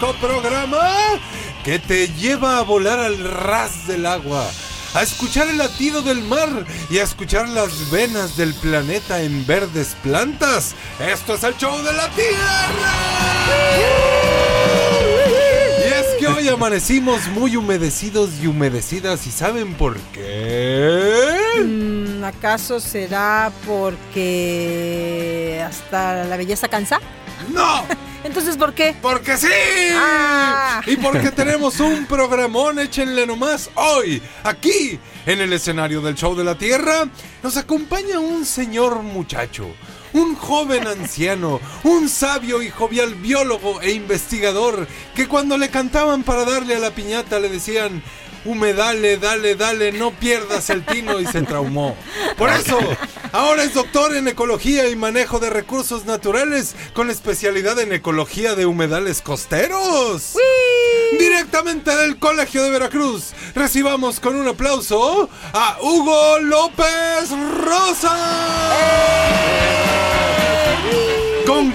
Programa que te lleva a volar al ras del agua, a escuchar el latido del mar y a escuchar las venas del planeta en verdes plantas. Esto es el show de la Tierra. Y es que hoy amanecimos muy humedecidos y humedecidas y ¿saben por qué? Mm, ¿Acaso será porque hasta la belleza cansa? ¡No! Entonces, ¿por qué? ¡Porque sí! Ah. Y porque tenemos un programón, échenle nomás hoy, aquí, en el escenario del Show de la Tierra, nos acompaña un señor muchacho, un joven anciano, un sabio y jovial biólogo e investigador, que cuando le cantaban para darle a la piñata le decían... Humedale, dale, dale, no pierdas el tino y se traumó. Por eso, ahora es doctor en ecología y manejo de recursos naturales con especialidad en ecología de humedales costeros. Directamente del Colegio de Veracruz, recibamos con un aplauso a Hugo López Rosa. Con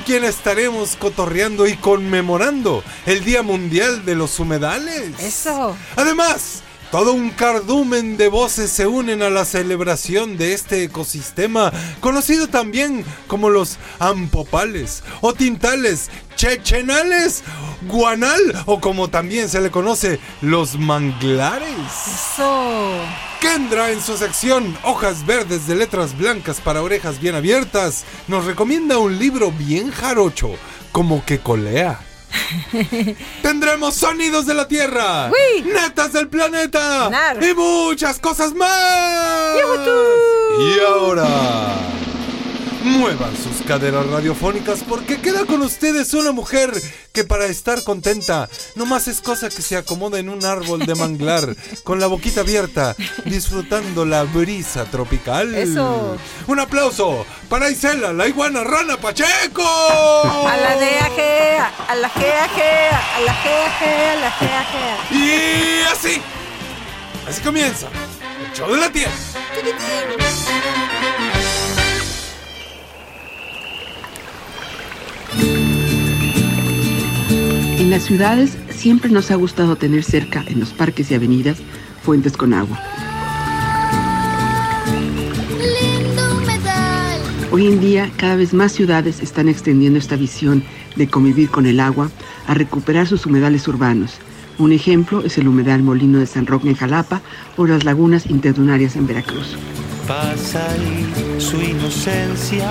quien estaremos cotorreando y conmemorando el Día Mundial de los Humedales. Eso. Además, todo un cardumen de voces se unen a la celebración de este ecosistema, conocido también como los ampopales o tintales, chechenales, guanal o como también se le conoce, los manglares. Eso. Kendra en su sección Hojas Verdes de Letras Blancas para Orejas Bien Abiertas nos recomienda un libro bien jarocho, como que colea. Tendremos sonidos de la Tierra, ¡Uy! netas del planeta Nar. y muchas cosas más. ¡Yujú! Y ahora, muevan sus caderas radiofónicas porque queda con ustedes una mujer que para estar contenta nomás es cosa que se acomoda en un árbol de manglar con la boquita abierta disfrutando la brisa tropical. Eso. Un aplauso para Isela, la iguana rana Pacheco. A la gea, gea, a la gea, gea, a la a la. Y así, así comienza el show de la tierra. Las ciudades siempre nos ha gustado tener cerca, en los parques y avenidas, fuentes con agua. Lindo humedal. Hoy en día, cada vez más ciudades están extendiendo esta visión de convivir con el agua a recuperar sus humedales urbanos. Un ejemplo es el humedal Molino de San Roque en Jalapa o las lagunas interdunarias en Veracruz. Pasa y su inocencia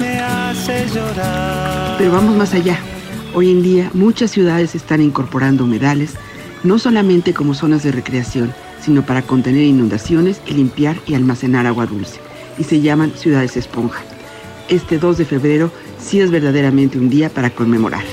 me hace llorar. Pero vamos más allá. Hoy en día muchas ciudades están incorporando humedales, no solamente como zonas de recreación, sino para contener inundaciones y limpiar y almacenar agua dulce. Y se llaman ciudades esponja. Este 2 de febrero sí es verdaderamente un día para conmemorar.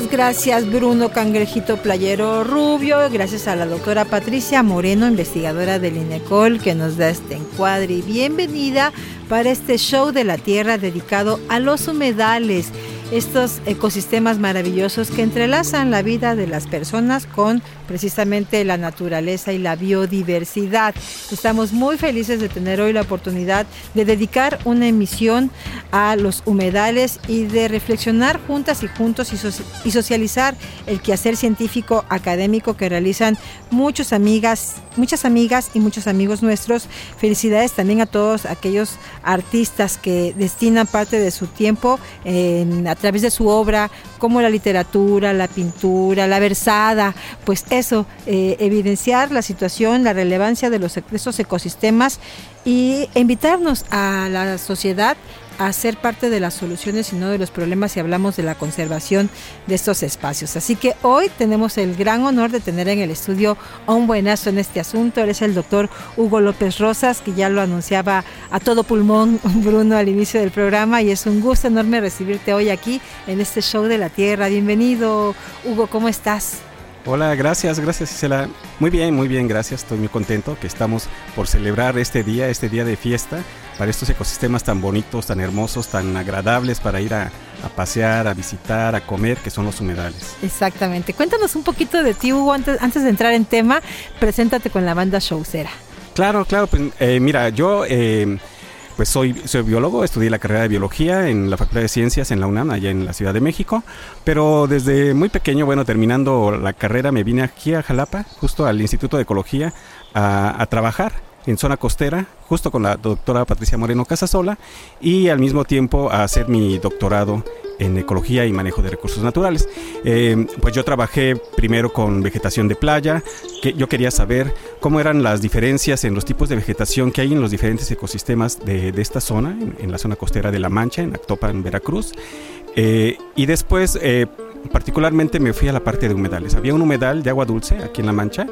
Gracias Bruno Cangrejito Playero Rubio, gracias a la doctora Patricia Moreno, investigadora del INECOL, que nos da este encuadre. Y bienvenida para este show de la Tierra dedicado a los humedales, estos ecosistemas maravillosos que entrelazan la vida de las personas con precisamente la naturaleza y la biodiversidad. Estamos muy felices de tener hoy la oportunidad de dedicar una emisión a los humedales y de reflexionar juntas y juntos y, soci- y socializar el quehacer científico académico que realizan muchas amigas, muchas amigas y muchos amigos nuestros. Felicidades también a todos aquellos artistas que destinan parte de su tiempo en- través de su obra, como la literatura, la pintura, la versada, pues eso, eh, evidenciar la situación, la relevancia de, los, de estos ecosistemas y invitarnos a la sociedad a ser parte de las soluciones y no de los problemas si hablamos de la conservación de estos espacios. Así que hoy tenemos el gran honor de tener en el estudio a un buenazo en este asunto. Él es el doctor Hugo López Rosas, que ya lo anunciaba a todo pulmón Bruno al inicio del programa y es un gusto enorme recibirte hoy aquí en este show de la Tierra. Bienvenido, Hugo, ¿cómo estás? Hola, gracias, gracias Isela. Muy bien, muy bien, gracias. Estoy muy contento que estamos por celebrar este día, este día de fiesta para estos ecosistemas tan bonitos, tan hermosos, tan agradables para ir a, pasear, a visitar, a comer, que son los humedales. Exactamente. Cuéntanos un poquito de ti, Hugo, antes, antes de entrar en tema, preséntate con la banda Showcera. Claro, claro, pues eh, mira, yo... Eh, pues soy, soy biólogo, estudié la carrera de biología en la Facultad de Ciencias en la UNAM, allá en la Ciudad de México, pero desde muy pequeño, bueno, terminando la carrera me vine aquí a Jalapa, justo al Instituto de Ecología, a, a trabajar en zona costera, justo con la doctora Patricia Moreno Casasola, y al mismo tiempo a hacer mi doctorado en ecología y manejo de recursos naturales. Eh, pues yo trabajé primero con vegetación de playa, que yo quería saber cómo eran las diferencias en los tipos de vegetación que hay en los diferentes ecosistemas de, esta zona, en, la zona costera de La Mancha, en Actopan, Veracruz. Eh, y después, eh, particularmente me fui a la parte de humedales. Había un humedal de agua dulce aquí en La Mancha,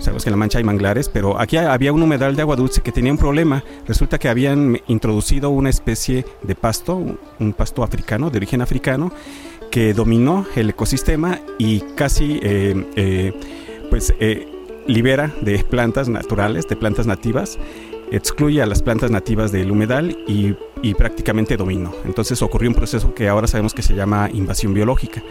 Sabemos que en La Mancha hay manglares, pero aquí había un humedal de agua dulce que tenía un problema. Resulta que habían introducido una especie de pasto, un pasto africano, de origen africano, que dominó el ecosistema y casi eh, eh, pues, eh, libera de plantas naturales, de plantas nativas, excluye a las plantas nativas del humedal y, y prácticamente dominó. Entonces ocurrió un proceso que ahora sabemos que se llama invasión biológica.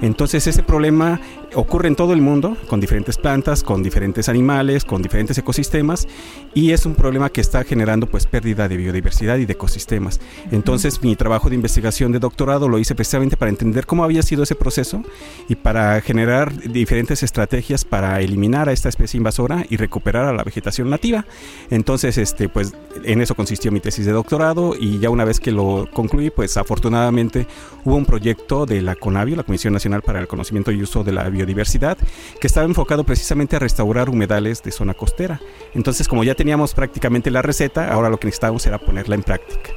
Entonces ese problema ocurre en todo el mundo, con diferentes plantas, con diferentes animales, con diferentes ecosistemas, y es un problema que está generando pues pérdida de biodiversidad y de ecosistemas. Entonces mi trabajo de investigación de doctorado lo hice precisamente para entender cómo había sido ese proceso y para generar diferentes estrategias para eliminar a esta especie invasora y recuperar a la vegetación nativa. Entonces, este, pues en eso consistió mi tesis de doctorado y ya una vez que lo concluí, pues afortunadamente hubo un proyecto de la CONAVIO, la Comisión Nacional para el Conocimiento y Uso de la Biodiversidad, que estaba enfocado precisamente a restaurar humedales de zona costera. Entonces, como ya teníamos prácticamente la receta, ahora lo que necesitábamos era ponerla en práctica.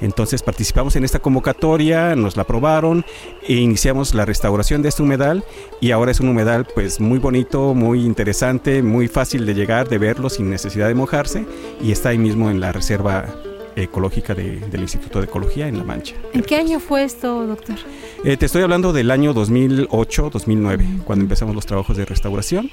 Entonces, participamos en esta convocatoria, nos la aprobaron e iniciamos la restauración de este humedal y ahora es un humedal pues muy bonito, muy interesante, muy fácil de llegar, de verlo sin necesidad de mojarse y está ahí mismo en la reserva ecológica del Instituto de Ecología en La Mancha. ¿En qué año fue esto, doctor? Eh, te estoy hablando del año 2008-2009, cuando empezamos los trabajos de restauración.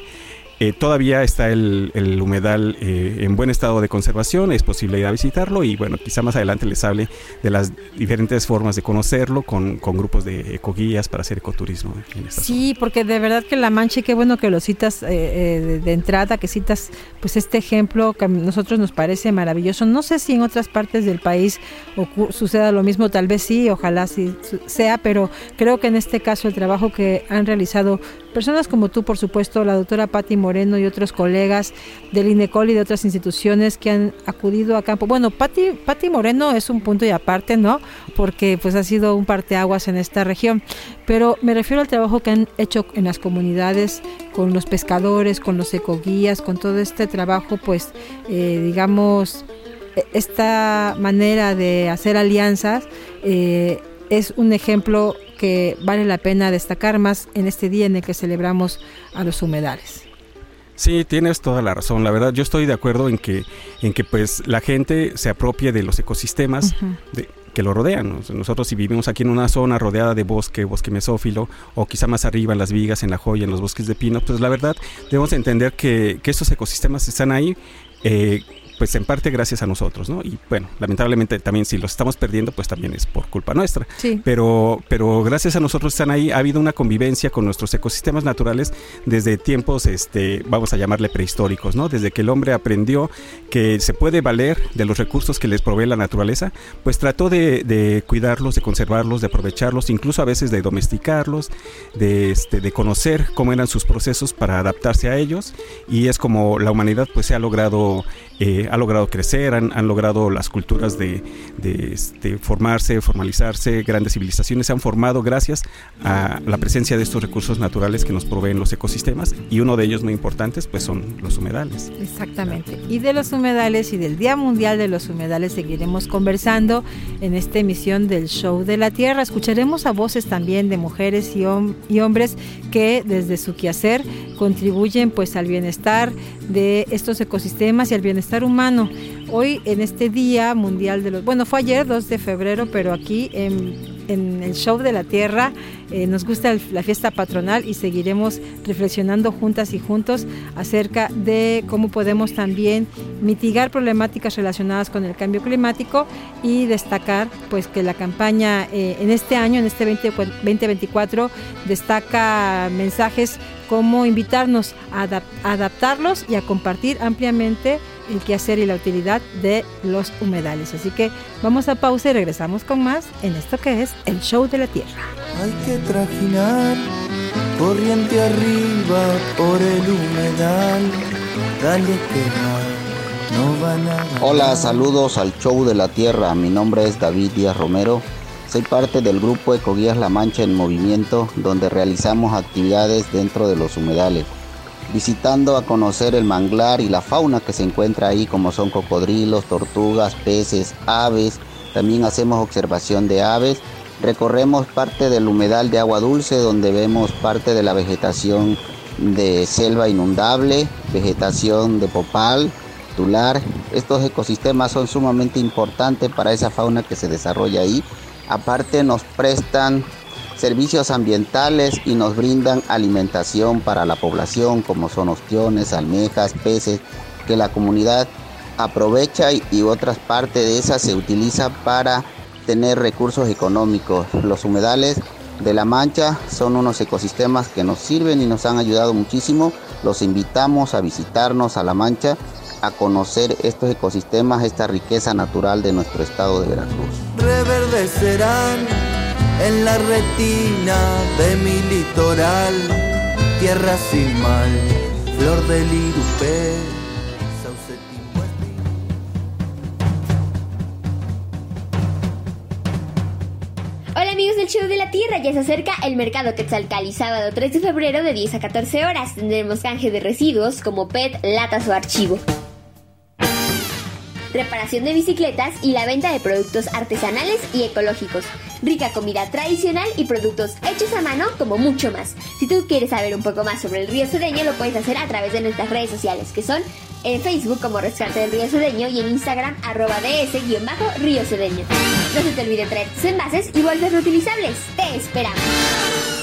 Eh, todavía está el, humedal eh, en buen estado de conservación, es posible ir a visitarlo y bueno, quizá más adelante les hable de las diferentes formas de conocerlo con, grupos de ecoguías para hacer ecoturismo. sí, porque de verdad que La Mancha, qué bueno que lo citas eh, de, entrada, que citas pues este ejemplo que a nosotros nos parece maravilloso. No sé si en otras partes del país suceda lo mismo, tal vez sí, ojalá sí sea, pero creo que en este caso el trabajo que han realizado personas como tú, por supuesto, la doctora Patti Moreno y otros colegas del INECOL y de otras instituciones que han acudido a campo. Bueno, Patti, Patti Moreno es un punto y aparte, ¿no? Porque pues ha sido un parteaguas en esta región. Pero me refiero al trabajo que han hecho en las comunidades, con los pescadores, con los ecoguías, con todo este trabajo, pues, eh, digamos, e, esta manera de hacer alianzas eh, es un ejemplo que vale la pena destacar más en este día en el que celebramos a los humedales. Sí, tienes toda la razón. La verdad, yo estoy de acuerdo en que, en que pues la gente se apropie de los ecosistemas que lo rodean. Nosotros si vivimos aquí en una zona rodeada de bosque, bosque mesófilo, o quizá más arriba en las vigas, en la joya, en los bosques de pino, pues la verdad debemos entender que, que estos ecosistemas están ahí eh, pues en parte gracias a nosotros, ¿no? Y bueno, lamentablemente también si los estamos perdiendo, pues también es por culpa nuestra. Sí. Pero, pero gracias a nosotros están ahí, ha habido una convivencia con nuestros ecosistemas naturales desde tiempos, este, vamos a llamarle prehistóricos, ¿no? Desde que el hombre aprendió que se puede valer de los recursos que les provee la naturaleza, pues trató de, de cuidarlos, de conservarlos, de aprovecharlos, incluso a veces de domesticarlos, de, este, de conocer cómo eran sus procesos para adaptarse a ellos. Y es como la humanidad pues se ha logrado eh, ha logrado crecer, han, han logrado las culturas de, de, este, formarse, formalizarse, grandes civilizaciones se han formado gracias a la presencia de estos recursos naturales que nos proveen los ecosistemas y uno de ellos muy importantes pues son los humedales. Exactamente. Y de los humedales y del Día Mundial de los Humedales seguiremos conversando en esta emisión del Show de la Tierra. Escucharemos a voces también de mujeres y, hom- y hombres que desde su quehacer contribuyen pues al bienestar de estos ecosistemas y al bienestar humano. Hoy en este Día Mundial de los... Bueno, fue ayer 2 de febrero, pero aquí en, en el Show de la Tierra eh, nos gusta la fiesta patronal y seguiremos reflexionando juntas y juntos acerca de cómo podemos también mitigar problemáticas relacionadas con el cambio climático y destacar pues que la campaña eh, en este año, en este 20 2024, destaca mensajes como invitarnos a adaptarlos y a compartir ampliamente el quehacer y la utilidad de los humedales. Así que vamos a pausa y regresamos con más en esto que es el show de la tierra. Hay que trajinar corriente arriba por el humedal. Dale que va, no van a ganar. Hola, saludos al show de la tierra. Mi nombre es David Díaz Romero. Soy parte del grupo Ecoguías La Mancha en Movimiento, donde realizamos actividades dentro de los humedales, visitando a conocer el manglar y la fauna que se encuentra ahí, como son cocodrilos, tortugas, peces, aves. También hacemos observación de aves. Recorremos parte del humedal de agua dulce, donde vemos parte de la vegetación de selva inundable, vegetación de popal, tular. Estos ecosistemas son sumamente importantes para esa fauna que se desarrolla ahí. Aparte nos prestan servicios ambientales y nos brindan alimentación para la población como son ostiones, almejas, peces que la comunidad aprovecha y, otras partes de esas se utiliza para tener recursos económicos. Los humedales de la Mancha son unos ecosistemas que nos sirven y nos han ayudado muchísimo. Los invitamos a visitarnos a La Mancha, a conocer estos ecosistemas, esta riqueza natural de nuestro estado de Veracruz. reverdecerán en la retina de mi litoral. Tierra sin mal, flor del irupé, del Show de la Tierra, ya se acerca el mercado Quetzalcali, sábado 3 de febrero de 10 a 14 horas. Tendremos canje de residuos como PET, latas o archivo. Reparación de bicicletas y la venta de productos artesanales y ecológicos. Rica comida tradicional y productos hechos a mano como mucho más. Si tú quieres saber un poco más sobre el río Cedeño, lo puedes hacer a través de nuestras redes sociales, que son en Facebook como Rescate del Río Cedeño y en Instagram arroba ds-río Cedeño. No se te olvide traer tus envases y bolsas reutilizables. ¡Te esperamos!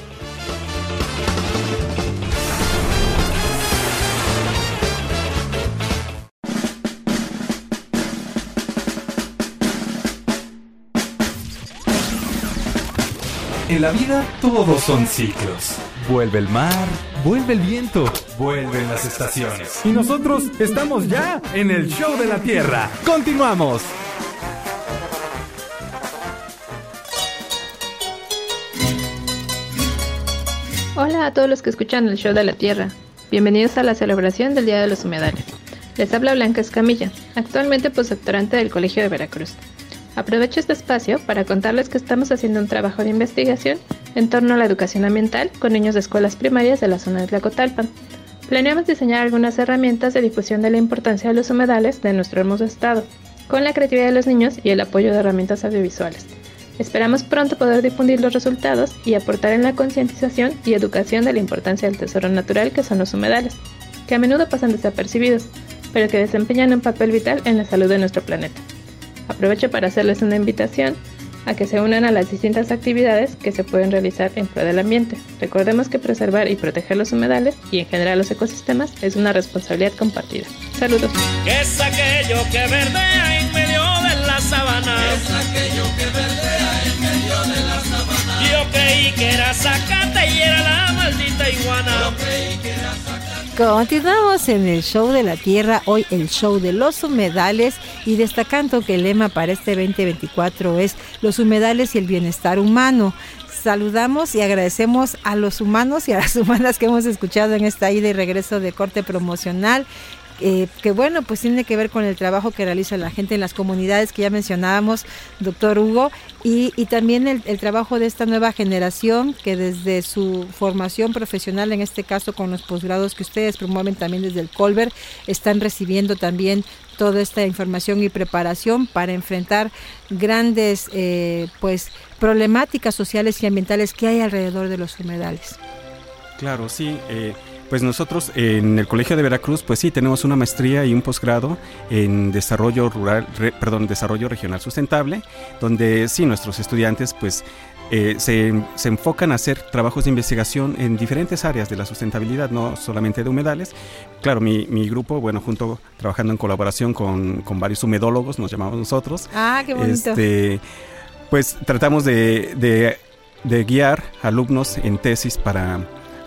En la vida todos son ciclos. Vuelve el mar, vuelve el viento, vuelven las estaciones. Y nosotros estamos ya en el show de la Tierra. Continuamos. Hola a todos los que escuchan el show de la Tierra. Bienvenidos a la celebración del Día de los Humedales. Les habla Blanca Escamilla, actualmente postdoctorante del Colegio de Veracruz. Aprovecho este espacio para contarles que estamos haciendo un trabajo de investigación en torno a la educación ambiental con niños de escuelas primarias de la zona de Tlacotalpan. Planeamos diseñar algunas herramientas de difusión de la importancia de los humedales de nuestro hermoso estado, con la creatividad de los niños y el apoyo de herramientas audiovisuales. Esperamos pronto poder difundir los resultados y aportar en la concientización y educación de la importancia del tesoro natural que son los humedales, que a menudo pasan desapercibidos, pero que desempeñan un papel vital en la salud de nuestro planeta. Aprovecho para hacerles una invitación a que se unan a las distintas actividades que se pueden realizar en pro del ambiente. Recordemos que preservar y proteger los humedales y en general los ecosistemas es una responsabilidad compartida. Saludos. ¿Qué es aquello que verdea en medio de la sabana? ¿Qué es aquello que verdea en medio de la sabana? Yo creí que era zacate y era la maldita iguana. Yo creí que era zacate. Continuamos en el show de la tierra, hoy el show de los humedales y destacando que el lema para este 2024 es los humedales y el bienestar humano. Saludamos y agradecemos a los humanos y a las humanas que hemos escuchado en esta ida y regreso de corte promocional eh, que bueno, pues tiene que ver con el trabajo que realiza la gente en las comunidades que ya mencionábamos, doctor Hugo, y, y también el, trabajo de esta nueva generación que desde su formación profesional, en este caso con los posgrados que ustedes promueven también desde el Colbert, están recibiendo también toda esta información y preparación para enfrentar grandes eh, pues problemáticas sociales y ambientales que hay alrededor de los humedales. Claro, sí. Eh pues nosotros en el Colegio de Veracruz, pues sí, tenemos una maestría y un posgrado en desarrollo rural, re, perdón, desarrollo regional sustentable, donde sí, nuestros estudiantes, pues eh, se, se, enfocan a hacer trabajos de investigación en diferentes áreas de la sustentabilidad, no solamente de humedales. Claro, mi, mi grupo, bueno, junto trabajando en colaboración con, con, varios humedólogos, nos llamamos nosotros. Ah, qué bonito. Este, pues tratamos de, de, de guiar alumnos en tesis para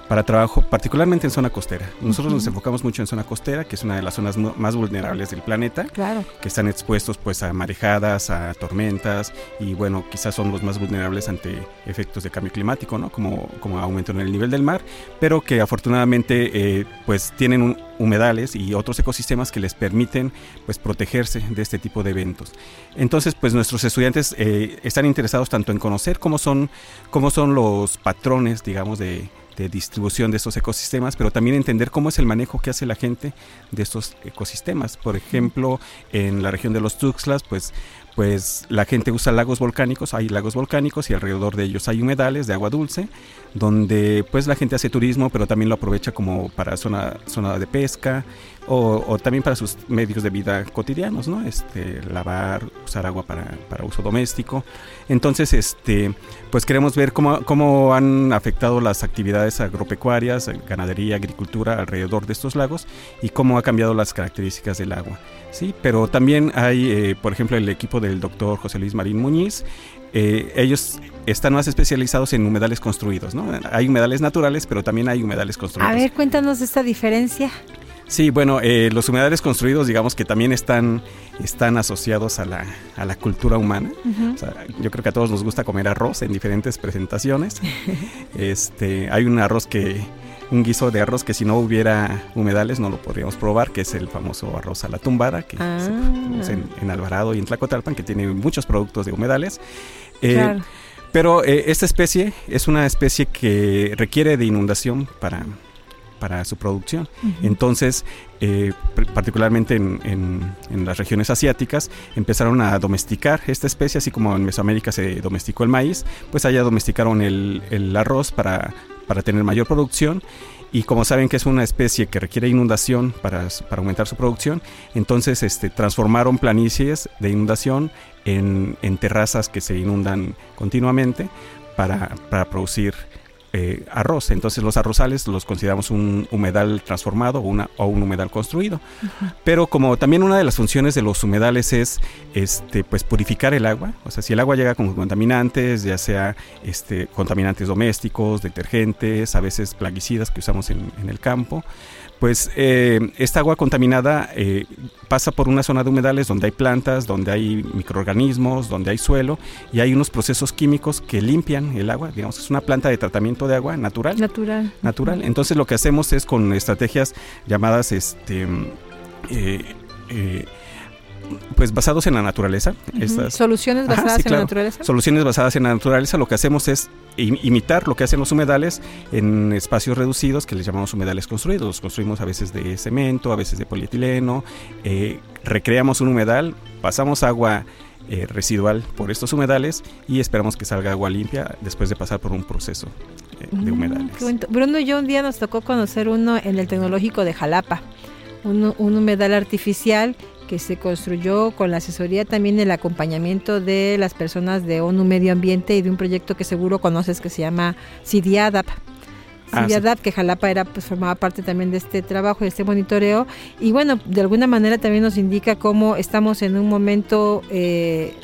para trabajo, particularmente en zona costera. Nosotros uh -huh. nos enfocamos mucho en zona costera, que es una de las zonas más vulnerables del planeta, claro. que están expuestos pues a marejadas, a tormentas y bueno, quizás son los más vulnerables ante efectos de cambio climático, ¿no? Como, como aumento en el nivel del mar, pero que afortunadamente eh, pues tienen un, humedales y otros ecosistemas que les permiten pues protegerse de este tipo de eventos. Entonces, pues nuestros estudiantes eh, están interesados tanto en conocer cómo son, cómo son los patrones, digamos, de de distribución de estos ecosistemas, pero también entender cómo es el manejo que hace la gente de estos ecosistemas. Por ejemplo, en la región de los Tuxtlas, pues pues la gente usa lagos volcánicos, hay lagos volcánicos y alrededor de ellos hay humedales de agua dulce, donde pues la gente hace turismo, pero también lo aprovecha como para zona, zona de pesca o, también para sus medios de vida cotidianos, ¿no? Este, lavar, usar agua para, para uso doméstico. Entonces, este, pues queremos ver cómo, cómo han afectado las actividades agropecuarias, ganadería, agricultura alrededor de estos lagos y cómo ha cambiado las características del agua. Sí, pero también hay, eh, por ejemplo, el equipo del doctor José Luis Marín Muñiz. Eh, ellos están más especializados en humedales construidos, ¿no? Hay humedales naturales, pero también hay humedales construidos. A ver, cuéntanos esta diferencia. Sí, bueno, eh, los humedales construidos, digamos que también están, están asociados a la, a la cultura humana. Uh -huh. o sea, yo creo que a todos nos gusta comer arroz en diferentes presentaciones. este, hay un arroz que, un guiso de arroz que si no hubiera humedales no lo podríamos probar, que es el famoso arroz a la tumbada, que ah. se produce en, en, Alvarado y en Tlacotalpan, que tiene muchos productos de humedales. Eh, claro. Pero eh, esta especie es una especie que requiere de inundación para, para su producción. Uh -huh. Entonces, eh, particularmente en, en, en, las regiones asiáticas, empezaron a domesticar esta especie, así como en Mesoamérica se domesticó el maíz, pues allá domesticaron el, el arroz para, para tener mayor producción. Y como saben que es una especie que requiere inundación para, para aumentar su producción, entonces este, transformaron planicies de inundación en, en terrazas que se inundan continuamente para, para producir eh, arroz. Entonces los arrozales los consideramos un humedal transformado o, una, o un humedal construido. Uh -huh. Pero como también una de las funciones de los humedales es este, pues purificar el agua, o sea, si el agua llega con contaminantes, ya sea este, contaminantes domésticos, detergentes, a veces plaguicidas que usamos en, en el campo, pues eh, esta agua contaminada eh, pasa por una zona de humedales donde hay plantas, donde hay microorganismos, donde hay suelo y hay unos procesos químicos que limpian el agua. Digamos, es una planta de tratamiento de agua natural. Natural. Natural. Entonces lo que hacemos es con estrategias llamadas este eh, pues basados en la naturaleza. Uh -huh. Estas, Soluciones basadas sí, en claro. la naturaleza. Soluciones basadas en la naturaleza. Lo que hacemos es imitar lo que hacen los humedales en espacios reducidos que les llamamos humedales construidos. Los construimos a veces de cemento, a veces de polietileno. Eh, recreamos un humedal, pasamos agua eh, residual por estos humedales y esperamos que salga agua limpia después de pasar por un proceso eh, de humedales. Mm, Bruno y yo un día nos tocó conocer uno en el Tecnológico de Jalapa, un, un humedal artificial que se construyó con la asesoría también el acompañamiento de las personas de ONU Medio Ambiente y de un proyecto que seguro conoces que se llama CIDIADAP. CIDIADAP, ah, sí. que Jalapa era, pues formaba parte también de este trabajo, de este monitoreo. Y bueno, de alguna manera también nos indica cómo estamos en un momento eh,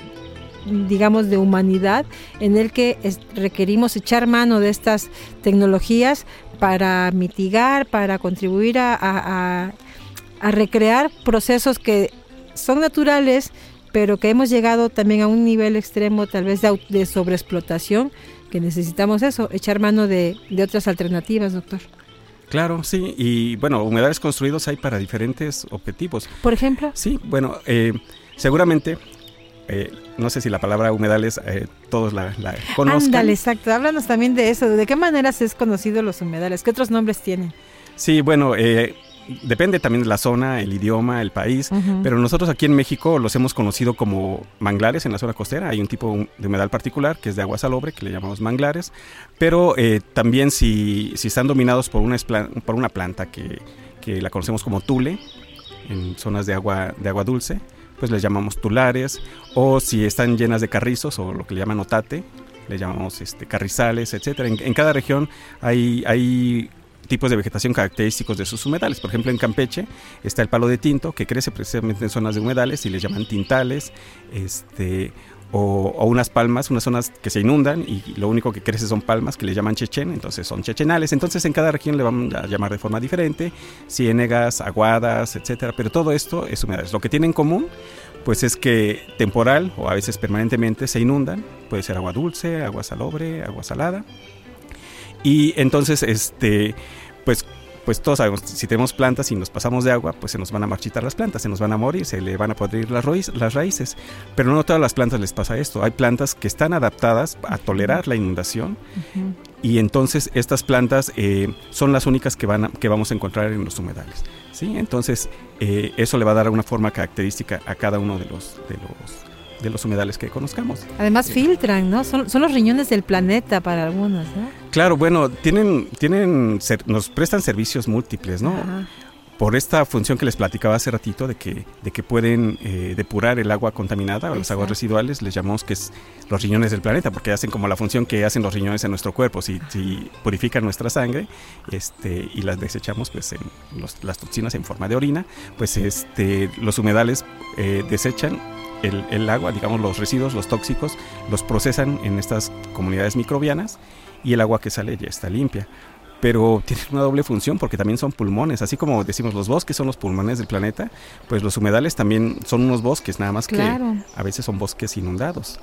digamos, de humanidad en el que requerimos echar mano de estas tecnologías para mitigar, para contribuir a, a- a- a recrear procesos que son naturales, pero que hemos llegado también a un nivel extremo tal vez de, de sobreexplotación, que necesitamos eso, echar mano de, de otras alternativas, doctor. Claro, sí, y bueno, humedales construidos hay para diferentes objetivos. Por ejemplo, Sí, bueno, eh, seguramente, eh, no sé si la palabra humedales eh, todos la, la conozcan. ándale, exacto, háblanos también de eso, de qué manera se es conocido los humedales, qué otros nombres tienen. Sí, bueno, eh, depende también de la zona, el idioma, el país, pero nosotros aquí en México los hemos conocido como manglares en la zona costera. Hay un tipo de humedal particular que es de agua salobre, que le llamamos manglares, pero eh, también si, si están dominados por una, por una planta que, que la conocemos como tule, en zonas de agua, de agua dulce, pues les llamamos tulares, o si están llenas de carrizos o lo que le llaman otate, le llamamos este, carrizales, etcétera. En, en cada región hay, hay tipos de vegetación característicos de sus humedales. Por ejemplo, en Campeche está el palo de tinto, que crece precisamente en zonas de humedales y les llaman tintales, este, o, unas palmas, unas zonas que se inundan y lo único que crece son palmas que le llaman chechen, entonces son chechenales. Entonces en cada región le vamos a llamar de forma diferente, ciénegas, aguadas, etcétera. Pero todo esto es humedales. Lo que tiene en común, pues es que temporal o a veces permanentemente se inundan. Puede ser agua dulce, agua salobre, agua salada. Y entonces, este, pues, pues todos sabemos, si tenemos plantas y nos pasamos de agua, pues se nos van a marchitar las plantas, se nos van a morir, se le van a podrir las, raíz- las raíces. Pero no a todas las plantas les pasa esto. Hay plantas que están adaptadas a tolerar la inundación y entonces estas plantas eh, son las únicas que, van a- que vamos a encontrar en los humedales. ¿sí? Entonces eh, eso le va a dar una forma característica a cada uno de los, de los, de los humedales que conozcamos. Además filtran, ¿no? Son, son los riñones del planeta para algunos, ¿no? Claro, bueno, tienen, tienen, nos prestan servicios múltiples, ¿no? Ajá. Por esta función que les platicaba hace ratito de que, de que pueden eh, depurar el agua contaminada o las aguas residuales, les llamamos que es los riñones del planeta, porque hacen como la función que hacen los riñones en nuestro cuerpo. Si, si purifican nuestra sangre este, y las desechamos pues en los- las toxinas en forma de orina, pues este, los humedales eh, desechan el, el agua, digamos los residuos, los tóxicos, los procesan en estas comunidades microbianas y el agua que sale ya está limpia. Pero tienen una doble función porque también son pulmones, así como decimos los bosques son los pulmones del planeta, pues los humedales también son unos bosques, nada más Claro. que a veces son bosques inundados.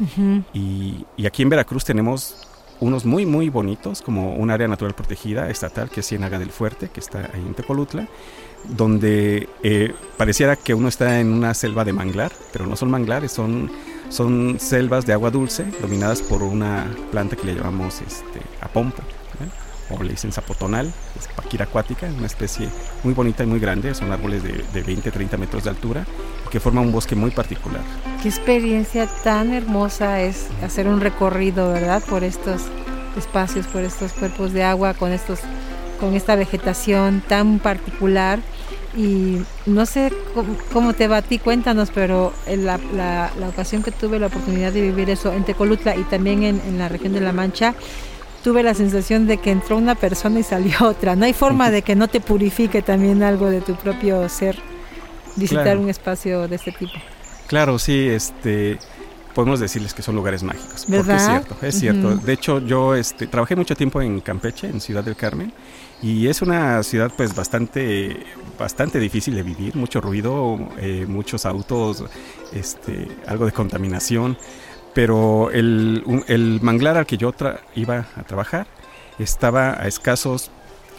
Y, y aquí en Veracruz tenemos unos muy, muy bonitos, como un área natural protegida estatal, que es Ciénaga del Fuerte, que está ahí en Tecolutla, donde eh, pareciera que uno está en una selva de manglar, pero no son manglares, son, son selvas de agua dulce, dominadas por una planta que le llamamos este, apompo, ¿eh? o le dicen zapotonal, es paquira acuática, una especie muy bonita y muy grande, son árboles de, de 20, 30 metros de altura, que forman un bosque muy particular. Qué experiencia tan hermosa es hacer un recorrido, ¿verdad? Por estos espacios, por estos cuerpos de agua, con estos, con esta vegetación tan particular. Y no sé cómo, te va a ti, cuéntanos, pero en la, la- la ocasión que tuve la oportunidad de vivir eso en Tecolutla y también en, en la región de La Mancha, tuve la sensación de que entró una persona y salió otra. No hay forma de que no te purifique también algo de tu propio ser, visitar Claro. un espacio de este tipo. Claro, sí, este podemos decirles que son lugares mágicos. Porque ¿Verdad? es cierto, es cierto. Ujú. De hecho, yo este, trabajé mucho tiempo en Campeche, en Ciudad del Carmen, y es una ciudad pues bastante, bastante difícil de vivir, mucho ruido, eh, muchos autos, este, algo de contaminación. Pero el, el manglar al que yo tra- iba a trabajar estaba a escasos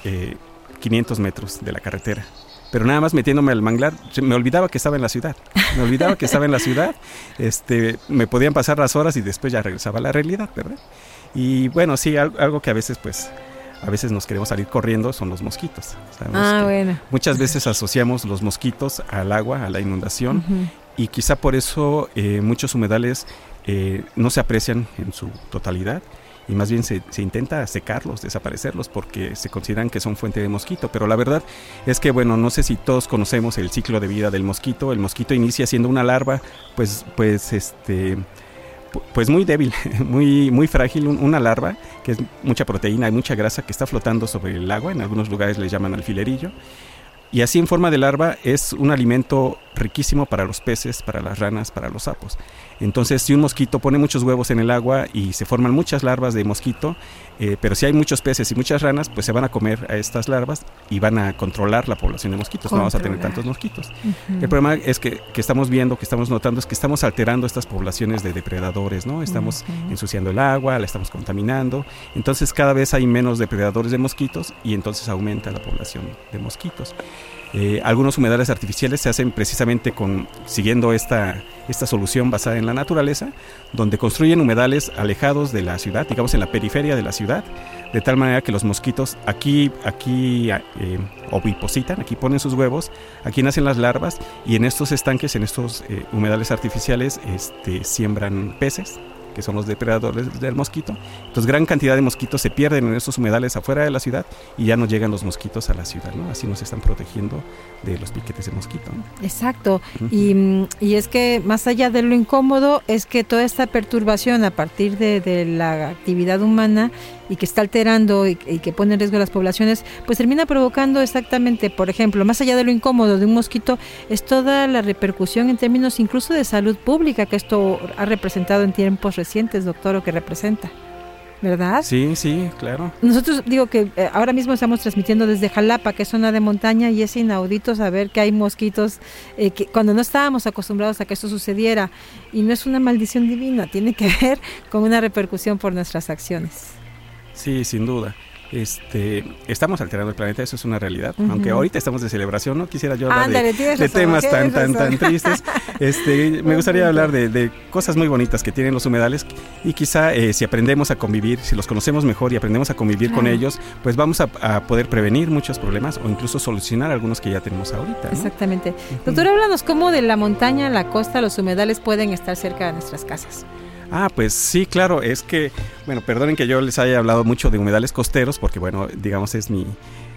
eh, 500 metros de la carretera. Pero nada más metiéndome al manglar, me olvidaba que estaba en la ciudad. Me olvidaba que estaba en la ciudad. Este, me podían pasar las horas y después ya regresaba a la realidad, ¿verdad? Y bueno, sí, al- algo que a veces, pues, a veces nos queremos salir corriendo son los mosquitos. Ah, bueno. Muchas veces asociamos los mosquitos al agua, a la inundación, Ujú. y quizá por eso eh, muchos humedales eh, no se aprecian en su totalidad y más bien se, se intenta secarlos, desaparecerlos porque se consideran que son fuente de mosquito. Pero la verdad es que, bueno, no sé si todos conocemos el ciclo de vida del mosquito. El mosquito inicia siendo una larva, pues, pues, este, pues muy débil, muy, muy frágil, un- una larva que es mucha proteína y mucha grasa que está flotando sobre el agua. En algunos lugares le llaman alfilerillo. Y así en forma de larva es un alimento riquísimo para los peces, para las ranas, para los sapos. Entonces, si un mosquito pone muchos huevos en el agua y se forman muchas larvas de mosquito, eh, pero si hay muchos peces y muchas ranas, pues se van a comer a estas larvas y van a controlar la población de mosquitos. No vamos a tener tantos mosquitos. El problema es que, que, estamos viendo, que estamos notando, es que estamos alterando estas poblaciones de depredadores, ¿no? Estamos ensuciando el agua, la estamos contaminando. Entonces, cada vez hay menos depredadores de mosquitos y entonces aumenta la población de mosquitos. Eh, algunos humedales artificiales se hacen precisamente con siguiendo esta, esta solución basada en la naturaleza, donde construyen humedales alejados de la ciudad, digamos en la periferia de la ciudad, de tal manera que los mosquitos aquí, aquí eh, ovipositan, aquí ponen sus huevos, aquí nacen las larvas y en estos estanques, en estos eh, humedales artificiales, este, siembran peces que son los depredadores del mosquito. Entonces, gran cantidad de mosquitos se pierden en estos humedales afuera de la ciudad y ya no llegan los mosquitos a la ciudad, ¿no? Así nos están protegiendo de los piquetes de mosquito. Exacto. y, y, es que más allá de lo incómodo, es que toda esta perturbación a partir de, de la actividad humana y que está alterando y, que pone en riesgo a las poblaciones, pues termina provocando exactamente, por ejemplo, más allá de lo incómodo de un mosquito, es toda la repercusión en términos incluso de salud pública que esto ha representado en tiempos recientes, doctor, o que representa. ¿verdad? Sí, sí, claro. Nosotros digo que eh, ahora mismo estamos transmitiendo desde Jalapa, que es zona de montaña, y es inaudito saber que hay mosquitos, eh, que cuando no estábamos acostumbrados a que esto sucediera, y no es una maldición divina, tiene que ver con una repercusión por nuestras acciones. Sí, sin duda. Este, estamos alterando el planeta, eso es una realidad. Aunque ahorita estamos de celebración, no quisiera yo hablar de, temas tan, tan, tan tristes. Este, me gustaría hablar de, cosas muy bonitas que tienen los humedales y quizá eh, si aprendemos a convivir, si los conocemos mejor y aprendemos a convivir con ellos, pues vamos a, poder prevenir muchos problemas o incluso solucionar algunos que ya tenemos ahorita. Exactamente. Doctor, háblanos cómo de la montaña, la costa, los humedales pueden estar cerca de nuestras casas. Ah, pues sí, claro, es que, bueno, perdonen que yo les haya hablado mucho de humedales costeros, porque bueno, digamos es mi,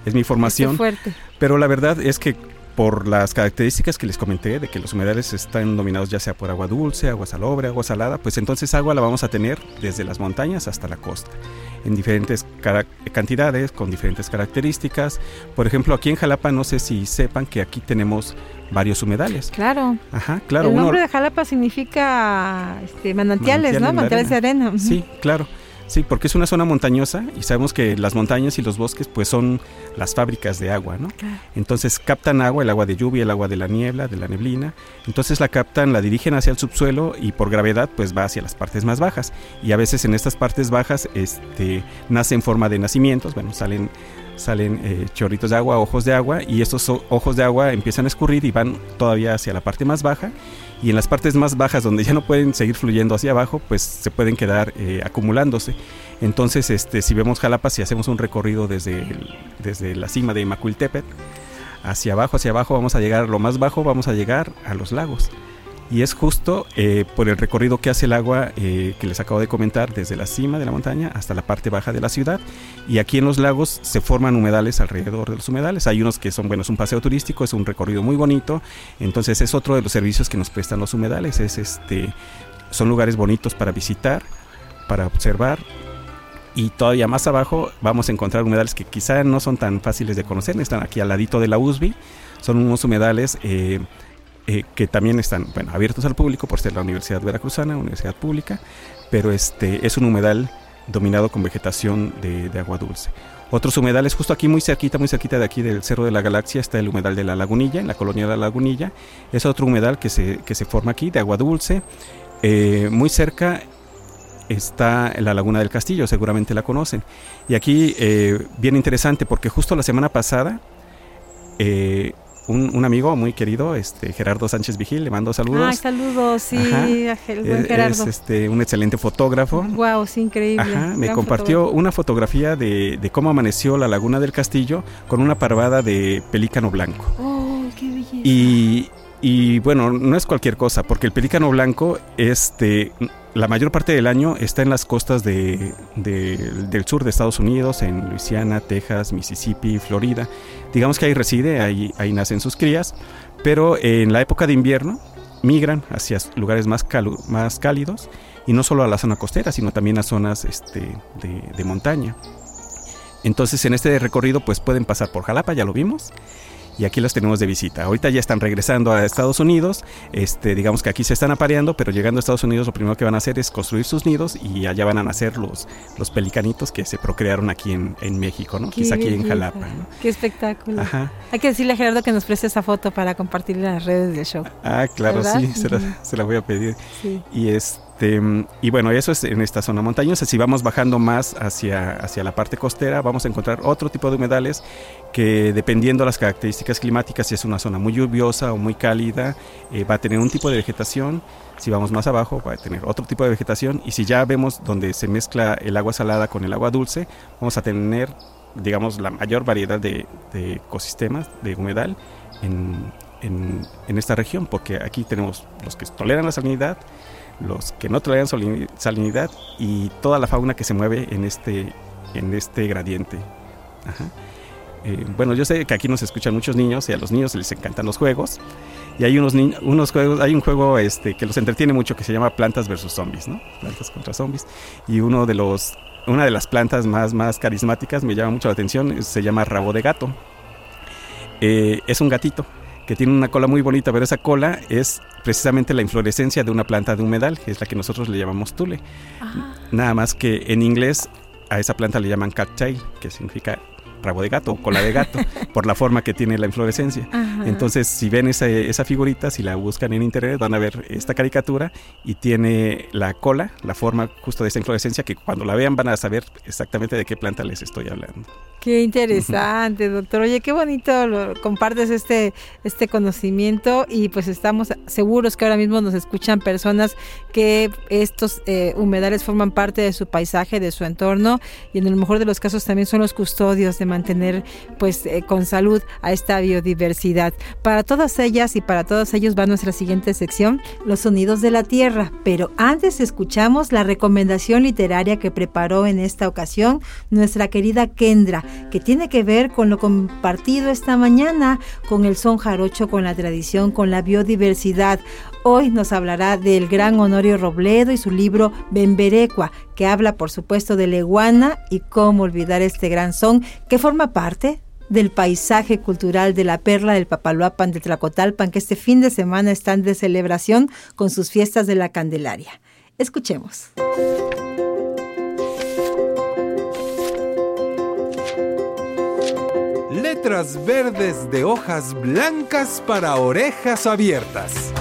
es mi formación. fuerte. Pero la verdad es que por las características que les comenté, de que los humedales están dominados ya sea por agua dulce, agua salobre, agua salada, pues entonces agua la vamos a tener desde las montañas hasta la costa, en diferentes cantidades, con diferentes características. Por ejemplo, aquí en Jalapa, no sé si sepan que aquí tenemos varios humedales. Claro. Ajá, claro. El nombre de Jalapa significa este, manantiales, ¿no? Manantiales de arena. Sí, claro. Sí, porque es una zona montañosa y sabemos que las montañas y los bosques pues son las fábricas de agua, ¿no? Entonces captan agua, el agua de lluvia, el agua de la niebla, de la neblina. Entonces la captan, la dirigen hacia el subsuelo y por gravedad pues va hacia las partes más bajas. Y a veces en estas partes bajas este, nace en forma de nacimientos, bueno, salen salen eh, chorritos de agua, ojos de agua, y estos ojos de agua empiezan a escurrir y van todavía hacia la parte más baja, y en las partes más bajas donde ya no pueden seguir fluyendo hacia abajo, pues se pueden quedar eh, acumulándose. Entonces, este, si vemos Jalapa, si hacemos un recorrido desde, desde la cima de Macuiltepet, hacia abajo, hacia abajo, vamos a llegar, lo más bajo, vamos a llegar a los lagos y es justo eh, por el recorrido que hace el agua eh, que les acabo de comentar desde la cima de la montaña hasta la parte baja de la ciudad. Y aquí en los lagos se forman humedales alrededor de los humedales. Hay unos que son bueno es un paseo turístico es un recorrido muy bonito. Entonces es otro de los servicios que nos prestan los humedales. Es este son lugares bonitos para visitar para observar. Y todavía más abajo vamos a encontrar humedales que quizá no son tan fáciles de conocer. Están aquí al ladito de la USB son unos humedales eh, eh, que también están bueno, abiertos al público por ser la Universidad Veracruzana, universidad pública, pero este es un humedal dominado con vegetación de, agua dulce. Otros humedales, justo aquí muy cerquita, muy cerquita de aquí del Cerro de la Galaxia, está el humedal de la Lagunilla, en la colonia de la Lagunilla. Es otro humedal que se, que se forma aquí de agua dulce. Eh, muy cerca está la Laguna del Castillo, seguramente la conocen. Y aquí, eh, bien interesante, porque justo la semana pasada un, amigo muy querido, este Gerardo Sánchez Vigil, le mando saludos. Ay, saludos, sí, el buen Gerardo. Es este, un excelente fotógrafo. Wow, sí, increíble. Ajá, me compartió una fotografía de, de, cómo amaneció la laguna del castillo con una parvada de pelícano blanco. Oh, qué belleza. Y, y bueno, no es cualquier cosa, porque el pelícano blanco, este, la mayor parte del año está en las costas de, del sur de Estados Unidos, en Luisiana, Texas, Mississippi, Florida. Digamos que ahí reside, ahí, ahí nacen sus crías, pero en la época de invierno migran hacia lugares más, más cálidos y no solo a la zona costera, sino también a zonas este, de, de montaña. Entonces en este recorrido pues pueden pasar por Jalapa, ya lo vimos, y aquí los tenemos de visita. Ahorita ya están regresando a Estados Unidos, este, digamos que aquí se están apareando, pero llegando a Estados Unidos lo primero que van a hacer es construir sus nidos y allá van a nacer los, los pelicanitos que se procrearon aquí en, en México, ¿no? Quizá aquí en Jalapa. ¿no? Qué espectáculo. Ajá. Hay que decirle a Gerardo que nos preste esa foto para compartir en las redes del show. Ah, claro, ¿Verdad? sí, se la, Ujú. se la voy a pedir. Sí. Y este y bueno, eso es en esta zona montañosa. Si vamos bajando más hacia, hacia la parte costera, vamos a encontrar otro tipo de humedales que dependiendo de las características climáticas, si es una zona muy lluviosa o muy cálida, eh, va a tener un tipo de vegetación. Si vamos más abajo, va a tener otro tipo de vegetación. Y si ya vemos donde se mezcla el agua salada con el agua dulce, vamos a tener, digamos, la mayor variedad de, de ecosistemas de humedal en, en- en esta región, porque aquí tenemos los que toleran la salinidad, los que no toleran salinidad y toda la fauna que se mueve en este, en este gradiente. Eh, bueno, yo sé que aquí nos escuchan muchos niños y a los niños les encantan los juegos. Y hay unos, unos juegos, hay un juego este, que los entretiene mucho que se llama Plantas versus Zombies, ¿no? Plantas contra zombies. Y uno de los, una de las plantas más, más carismáticas me llama mucho la atención, se llama rabo de gato. Eh, es un gatito que tiene una cola muy bonita, pero esa cola es precisamente la inflorescencia de una planta de humedal, que es la que nosotros le llamamos tule. Nada más que en inglés a esa planta le llaman cattail, que significa rabo de gato o cola de gato, por la forma que tiene la inflorescencia. Ajá. Entonces, si ven esa, esa figurita, si la buscan en internet, van a ver esta caricatura y tiene la cola, la forma justo de esta inflorescencia, que cuando la vean van a saber exactamente de qué planta les estoy hablando. Qué interesante, doctor. Oye, qué bonito lo- compartes este, este conocimiento y pues estamos seguros que ahora mismo nos escuchan personas que estos eh, humedales forman parte de su paisaje, de su entorno y en el mejor de los casos también son los custodios de mantener pues eh, con salud a esta biodiversidad. Para todas ellas y para todos ellos va nuestra siguiente sección, los sonidos de la tierra. Pero antes escuchamos la recomendación literaria que preparó en esta ocasión nuestra querida Kendra, que tiene que ver con lo compartido esta mañana, con el son jarocho, con la tradición, con la biodiversidad. Hoy nos hablará del gran Honorio Robledo y su libro Bemberecua, que habla por supuesto de la iguana y cómo olvidar este gran son que forma parte del paisaje cultural de la perla del Papaloapan de Tlacotalpan, que este fin de semana están de celebración con sus fiestas de la Candelaria. Escuchemos. Letras verdes de hojas blancas para orejas abiertas.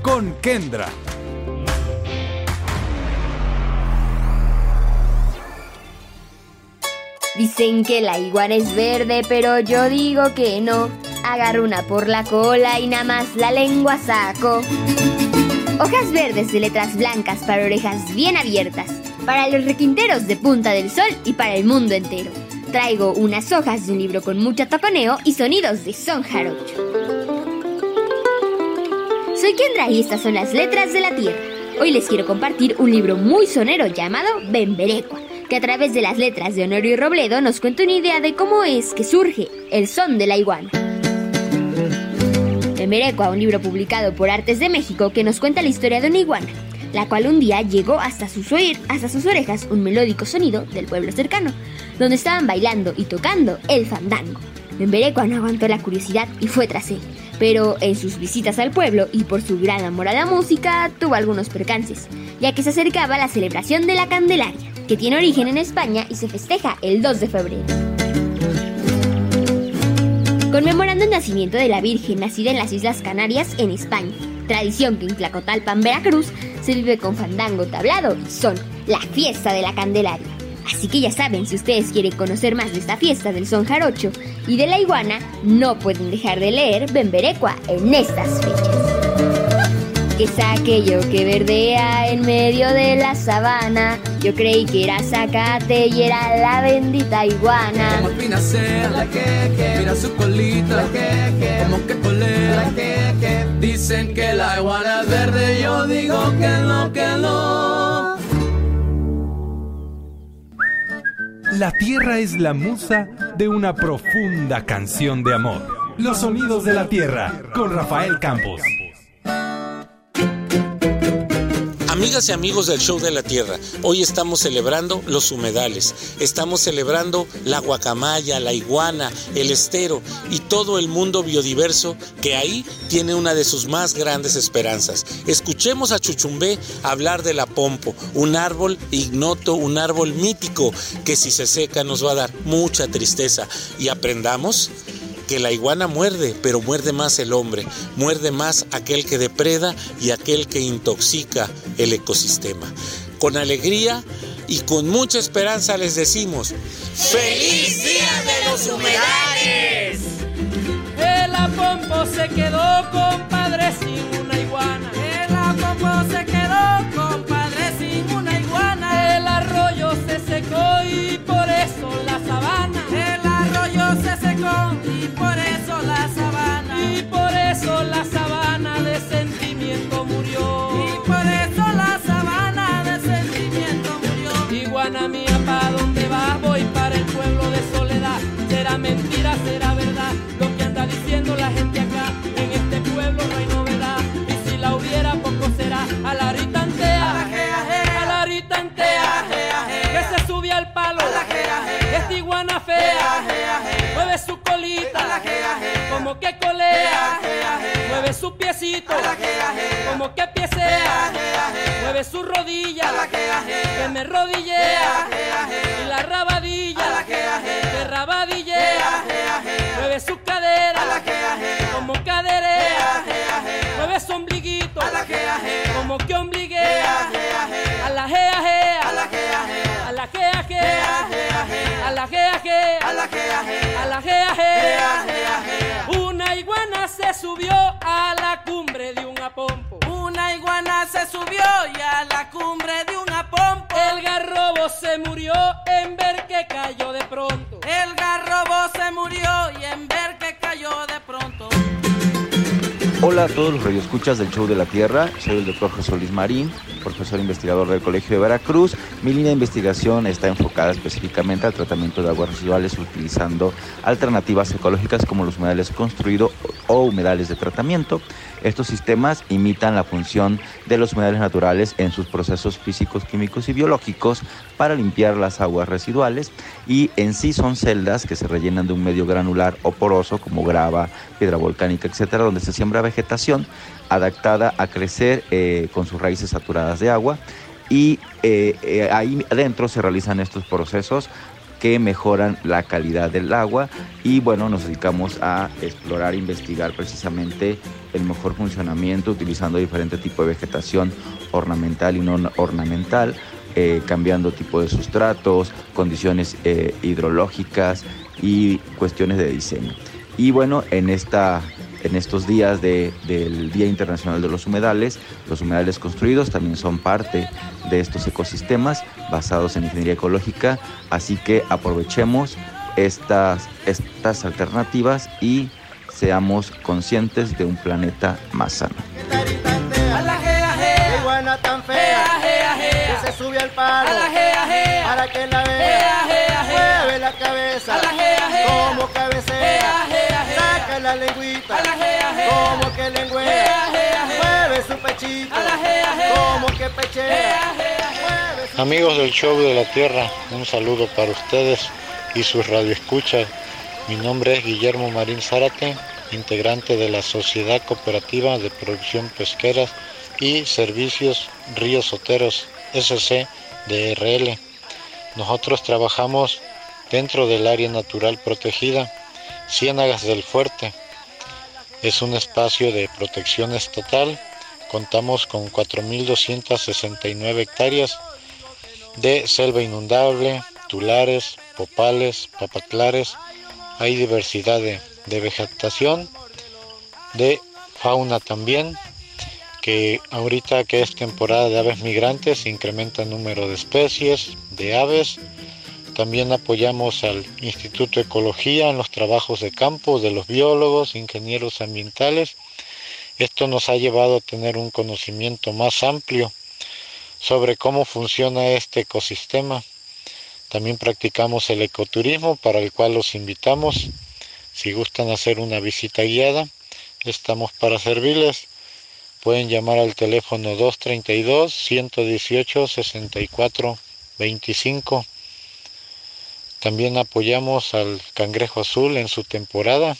Con Kendra. Dicen que la iguana es verde, pero yo digo que no. Agarro una por la cola y nada más la lengua saco. Hojas verdes de letras blancas para orejas bien abiertas. Para los requinteros de Punta del Sol y para el mundo entero. Traigo unas hojas de un libro con mucho taconeo y sonidos de son jarocho. Soy Kendra y estas son las letras de la tierra. Hoy les quiero compartir un libro muy sonero llamado Bemberecua, que a través de las letras de Honorio y Robledo nos cuenta una idea de cómo es que surge el son de la iguana. Bemberecua, un libro publicado por Artes de México que nos cuenta la historia de una iguana, la cual un día llegó hasta sus, hasta sus orejas un melódico sonido del pueblo cercano, donde estaban bailando y tocando el fandango. Bemberecua no aguantó la curiosidad y fue tras él, pero en sus visitas al pueblo y por su gran amor a la música tuvo algunos percances, ya que se acercaba la celebración de la Candelaria, que tiene origen en España y se festeja el 2 de febrero. Conmemorando el nacimiento de la Virgen nacida en las Islas Canarias, en España, tradición que en Tlacotalpan, Veracruz, se vive con fandango, tablado y son, la fiesta de la Candelaria. Así que ya saben, si ustedes quieren conocer más de esta fiesta del son jarocho y de la iguana, no pueden dejar de leer Bemberecua en estas fechas. Que es aquello que verdea en medio de la sabana. Yo creí que era zacate y era la bendita iguana. Como espina sea, la que, que, mira su colita, la que, que, como que colea, la que, que. Dicen que la iguana es verde, yo digo que no, que no. La tierra es la musa de una profunda canción de amor. Los sonidos de la tierra con Rafael Campos. Amigas y amigos del Show de la Tierra, hoy estamos celebrando los humedales, estamos celebrando la guacamaya, la iguana, el estero y todo el mundo biodiverso que ahí tiene una de sus más grandes esperanzas. Escuchemos a Chuchumbé hablar de la pompo, un árbol ignoto, un árbol mítico que si se seca nos va a dar mucha tristeza y aprendamos que la iguana muerde, pero muerde más el hombre, muerde más aquel que depreda y aquel que intoxica el ecosistema. Con alegría y con mucha esperanza les decimos, ¡Feliz Día de los Humedales! Se quedó, su piecito. Como que piecea. Mueve su rodilla. Que me rodillea. Y la rabadilla. Que rabadillea. Mueve su cadera. Como caderea. Mueve su ombliguito. Como que ombliguea. A la gea. A la gea. A la gea. A la gea gea. A la gea gea. Una iguana se subió a la cumbre de un apompo. Una iguana se subió y a la cumbre de un apompo. El garrobo se murió en ver que cayó de pronto. El garrobo se murió y en ver que. Hola a todos los radioescuchas del Show de la Tierra. Soy el doctor José Luis Marín, profesor investigador del Colegio de Veracruz. Mi línea de investigación está enfocada específicamente al tratamiento de aguas residuales utilizando alternativas ecológicas como los humedales construidos o humedales de tratamiento. Estos sistemas imitan la función de los humedales naturales en sus procesos físicos, químicos y biológicos para limpiar las aguas residuales. Y en sí son celdas que se rellenan de un medio granular o poroso como grava, piedra volcánica, etcétera, donde se siembra vegetación adaptada a crecer eh, con sus raíces saturadas de agua. Y eh, eh, ahí adentro se realizan estos procesos que mejoran la calidad del agua. Y bueno, nos dedicamos a explorar, investigar precisamente el mejor funcionamiento utilizando diferente tipo de vegetación ornamental y no ornamental, eh, cambiando tipo de sustratos, condiciones eh, hidrológicas y cuestiones de diseño. Y bueno, en esta en estos días de- del Día Internacional de los Humedales. Los humedales construidos también son parte de estos ecosistemas basados en ingeniería ecológica, así que aprovechemos estas, estas alternativas y seamos conscientes de un planeta más sano. Qué iguana tan fea que se sube al palo para que la vea. Mueve la cabeza como cabecea. Saca la lengüita como que lengüea. Mueve su pechito como que pechea. Amigos del show de la Tierra, un saludo para ustedes y sus radioescuchas. Mi nombre es Guillermo Marín Zárate, integrante de la Sociedad Cooperativa de Producción Pesquera y Servicios Ríos Soteros SC DRL. Nosotros trabajamos dentro del área natural protegida Ciénagas del Fuerte. Es un espacio de protección estatal. Contamos con 4.269 hectáreas de selva inundable, tulares, popales, papatlares. Hay diversidad de, vegetación, de fauna también, que ahorita que es temporada de aves migrantes incrementa el número de especies de aves. También apoyamos al Instituto de Ecología en los trabajos de campo de los biólogos, ingenieros ambientales. Esto nos ha llevado a tener un conocimiento más amplio sobre cómo funciona este ecosistema. También practicamos el ecoturismo para el cual los invitamos. Si gustan hacer una visita guiada, estamos para servirles. pueden llamar al teléfono 232-118-6425. También apoyamos al cangrejo azul en su temporada,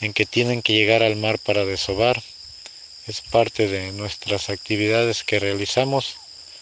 en que tienen que llegar al mar para desovar. Es parte de nuestras actividades que realizamos.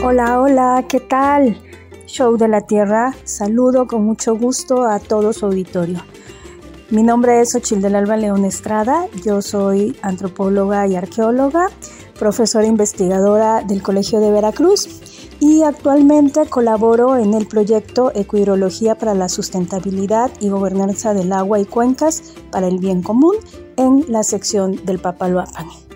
Hola, hola, ¿qué tal? Show de la Tierra, saludo con mucho gusto a todo su auditorio. Mi nombre es Ochil del Alba León Estrada, yo soy antropóloga y arqueóloga, profesora investigadora del Colegio de Veracruz y actualmente colaboro en el proyecto Ecohidrología para la Sustentabilidad y Gobernanza del Agua y Cuencas para el Bien Común en la sección del Papaloapan.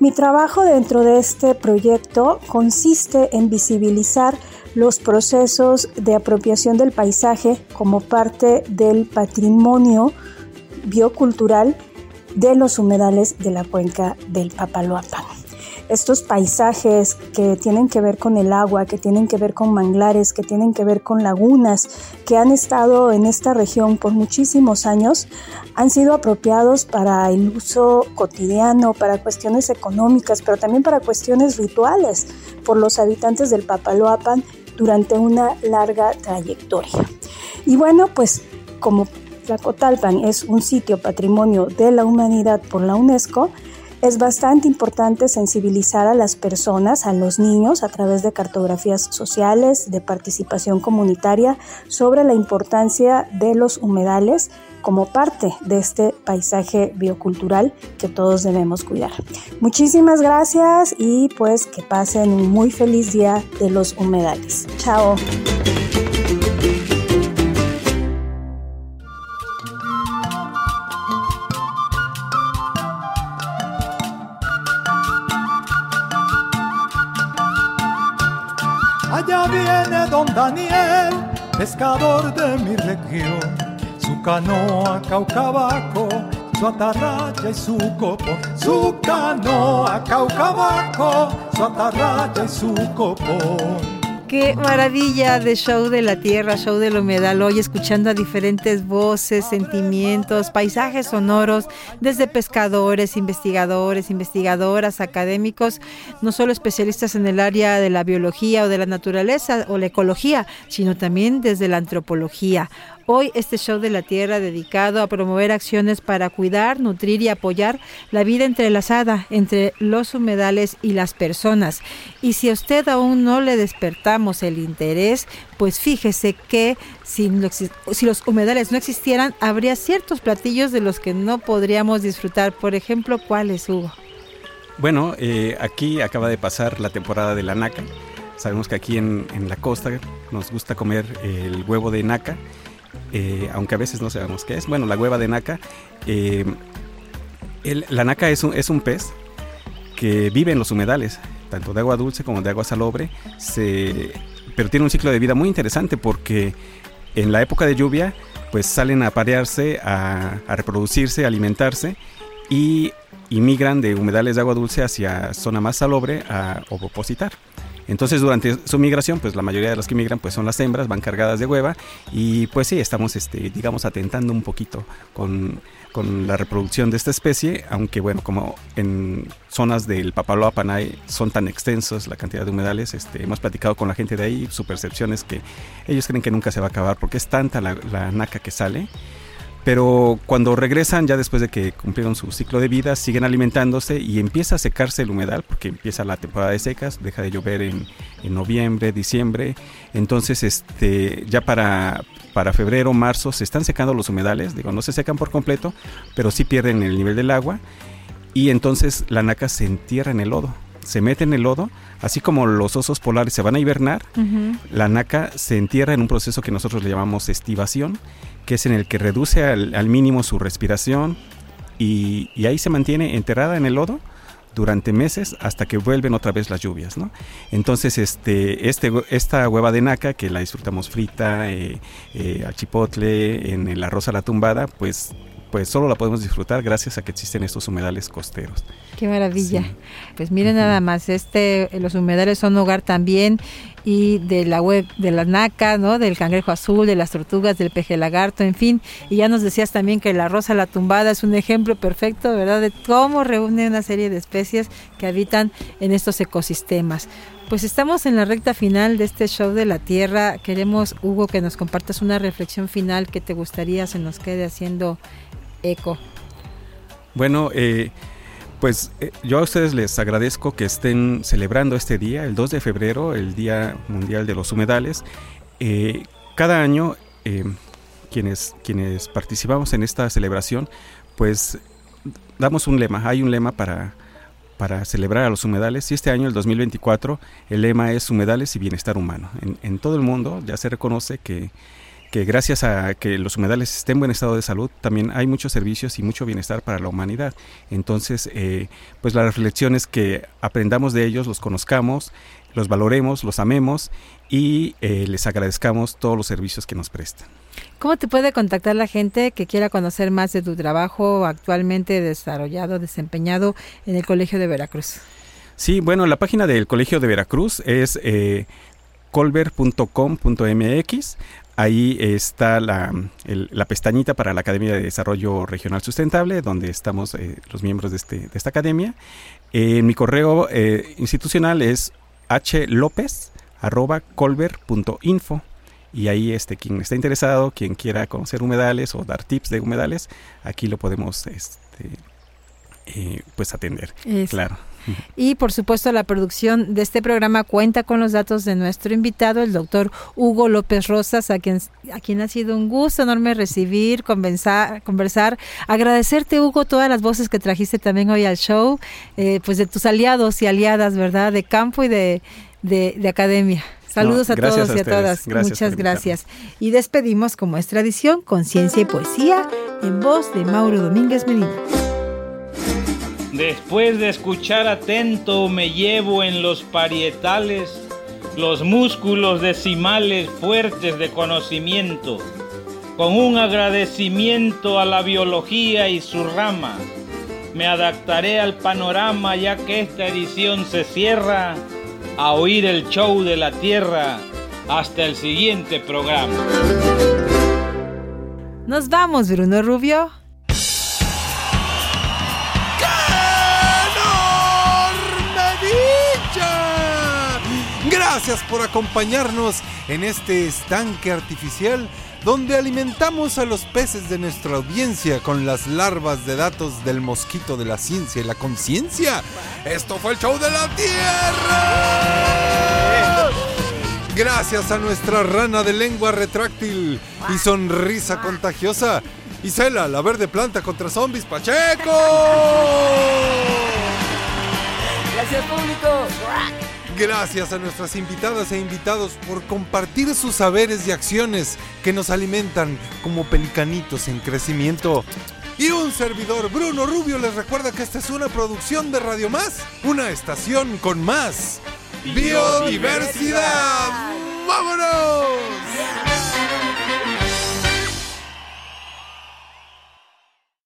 Mi trabajo dentro de este proyecto consiste en visibilizar los procesos de apropiación del paisaje como parte del patrimonio biocultural de los humedales de la cuenca del Papaloapan estos paisajes que tienen que ver con el agua, que tienen que ver con manglares, que tienen que ver con lagunas, que han estado en esta región por muchísimos años, han sido apropiados para el uso cotidiano, para cuestiones económicas, pero también para cuestiones rituales por los habitantes del Papaloapan durante una larga trayectoria. Y bueno, pues como Tlacotalpan es un sitio patrimonio de la humanidad por la UNESCO, es bastante importante sensibilizar a las personas, a los niños, a través de cartografías sociales, de participación comunitaria, sobre la importancia de los humedales como parte de este paisaje biocultural que todos debemos cuidar. Muchísimas gracias y pues que pasen un muy feliz día de los humedales. Chao. Viene don Daniel, pescador de mi región, su canoa caucabaco, su atarraya y su copo, su canoa caucabaco, su atarraya y su copón. Qué maravilla de show de la tierra, show del humedal, hoy escuchando a diferentes voces, sentimientos, paisajes sonoros, desde pescadores, investigadores, investigadoras, académicos, no solo especialistas en el área de la biología o de la naturaleza o la ecología, sino también desde la antropología. Hoy este show de la Tierra dedicado a promover acciones para cuidar, nutrir y apoyar la vida entrelazada entre los humedales y las personas. Y si a usted aún no le despertamos el interés, pues fíjese que si, los humedales no existieran, habría ciertos platillos de los que no podríamos disfrutar. Por ejemplo, ¿cuáles, Hugo? Bueno, eh, aquí acaba de pasar la temporada de la naca. Sabemos que aquí en la costa nos gusta comer el huevo de naca eh, aunque a veces no sabemos qué es. Bueno, la hueva de naca. Eh, la naca es un, es un pez que vive en los humedales, tanto de agua dulce como de agua salobre, pero tiene un ciclo de vida muy interesante porque en la época de lluvia pues salen a parearse, a, reproducirse, a alimentarse y, migran de humedales de agua dulce hacia zona más salobre a ovopositar. Entonces durante su migración, pues la mayoría de los que migran pues son las hembras, van cargadas de hueva y pues sí, estamos este, digamos atentando un poquito con, la reproducción de esta especie, aunque bueno, como en zonas del Papaloapan son tan extensos la cantidad de humedales, este, hemos platicado con la gente de ahí, su percepción es que ellos creen que nunca se va a acabar porque es tanta la, la naca que sale pero cuando regresan, ya después de que cumplieron su ciclo de vida, siguen alimentándose y empieza a secarse el humedal, porque empieza la temporada de secas, deja de llover en, noviembre, diciembre. Entonces, este, ya para, para febrero, marzo, se están secando los humedales. Digo, no se secan por completo, pero sí pierden el nivel del agua. Y entonces la naca se entierra en el lodo se mete en el lodo, así como los osos polares se van a hibernar, la naca se entierra en un proceso que nosotros le llamamos estivación, que es en el que reduce al, mínimo su respiración y, ahí se mantiene enterrada en el lodo durante meses hasta que vuelven otra vez las lluvias, ¿no? Entonces, este, este, esta hueva de naca que la disfrutamos frita, eh, eh, al chipotle, en el arroz a la tumbada, pues pues solo la podemos disfrutar gracias a que existen estos humedales costeros. Qué maravilla. Pues miren nada más, este los humedales son hogar también y de la web de la naca, ¿no? Del cangrejo azul, de las tortugas, del peje lagarto, en fin. Y ya nos decías también que la rosa la tumbada es un ejemplo perfecto, ¿verdad? De cómo reúne una serie de especies que habitan en estos ecosistemas. Pues estamos en la recta final de este show de la Tierra. Queremos, Hugo, que nos compartas una reflexión final que te gustaría se nos quede haciendo eco. Bueno, eh, pues eh, yo a ustedes les agradezco que estén celebrando este día, el 2 de febrero, el Día Mundial de los Humedales. Eh, cada año, quienes, quienes participamos en esta celebración, pues damos un lema, hay un lema para para celebrar a los humedales y este año, el 2024, el lema es humedales y bienestar humano. En, todo el mundo ya se reconoce que, que, gracias a que los humedales estén en buen estado de salud, también hay muchos servicios y mucho bienestar para la humanidad. Entonces, eh, pues la reflexión es que aprendamos de ellos, los conozcamos, los valoremos, los amemos y eh, les agradezcamos todos los servicios que nos prestan. ¿Cómo te puede contactar la gente que quiera conocer más de tu trabajo actualmente desarrollado, desempeñado en el Colegio de Veracruz? Sí, bueno, la página del Colegio de Veracruz es eh, colver.com.mx. Ahí está la, pestañita para la Academia de Desarrollo Regional Sustentable, donde estamos eh, los miembros de, este, de esta academia. Eh, mi correo eh, institucional es hlopez.colver.info y ahí este quien está interesado, quien quiera conocer humedales o dar tips de humedales, aquí lo podemos este, eh, pues atender. Claro. Y por supuesto la producción de este programa cuenta con los datos de nuestro invitado, el doctor Hugo López Rosas, a quien, a quien ha sido un gusto enorme recibir, conversar, conversar. Agradecerte Hugo todas las voces que trajiste también hoy al show, eh, pues de tus aliados y aliadas, ¿verdad? De campo y de, de academia. Saludos a todos y a todas. Muchas gracias. Y despedimos, como es tradición, con ciencia y poesía en voz de Mauro Domínguez Medina. Después de escuchar atento, me llevo en los parietales los músculos decimales fuertes de conocimiento, con un agradecimiento a la biología y su rama. Me adaptaré al panorama ya que esta edición se cierra a oír el show de la Tierra. Hasta el siguiente programa. Nos vamos, Bruno Rubio. Gracias por acompañarnos en este estanque artificial donde alimentamos a los peces de nuestra audiencia con las larvas de datos del mosquito de la ciencia y la conciencia. Esto fue el show de la Tierra. Gracias a nuestra rana de lengua retráctil y sonrisa contagiosa, Isela, la verde planta contra zombies, Pacheco. Gracias, público. Gracias a nuestras invitadas e invitados por compartir sus saberes y acciones que nos alimentan como pelicanitos en crecimiento. Y un servidor, Bruno Rubio, les recuerda que esta es una producción de Radio Más, una estación con más biodiversidad. ¡Vámonos!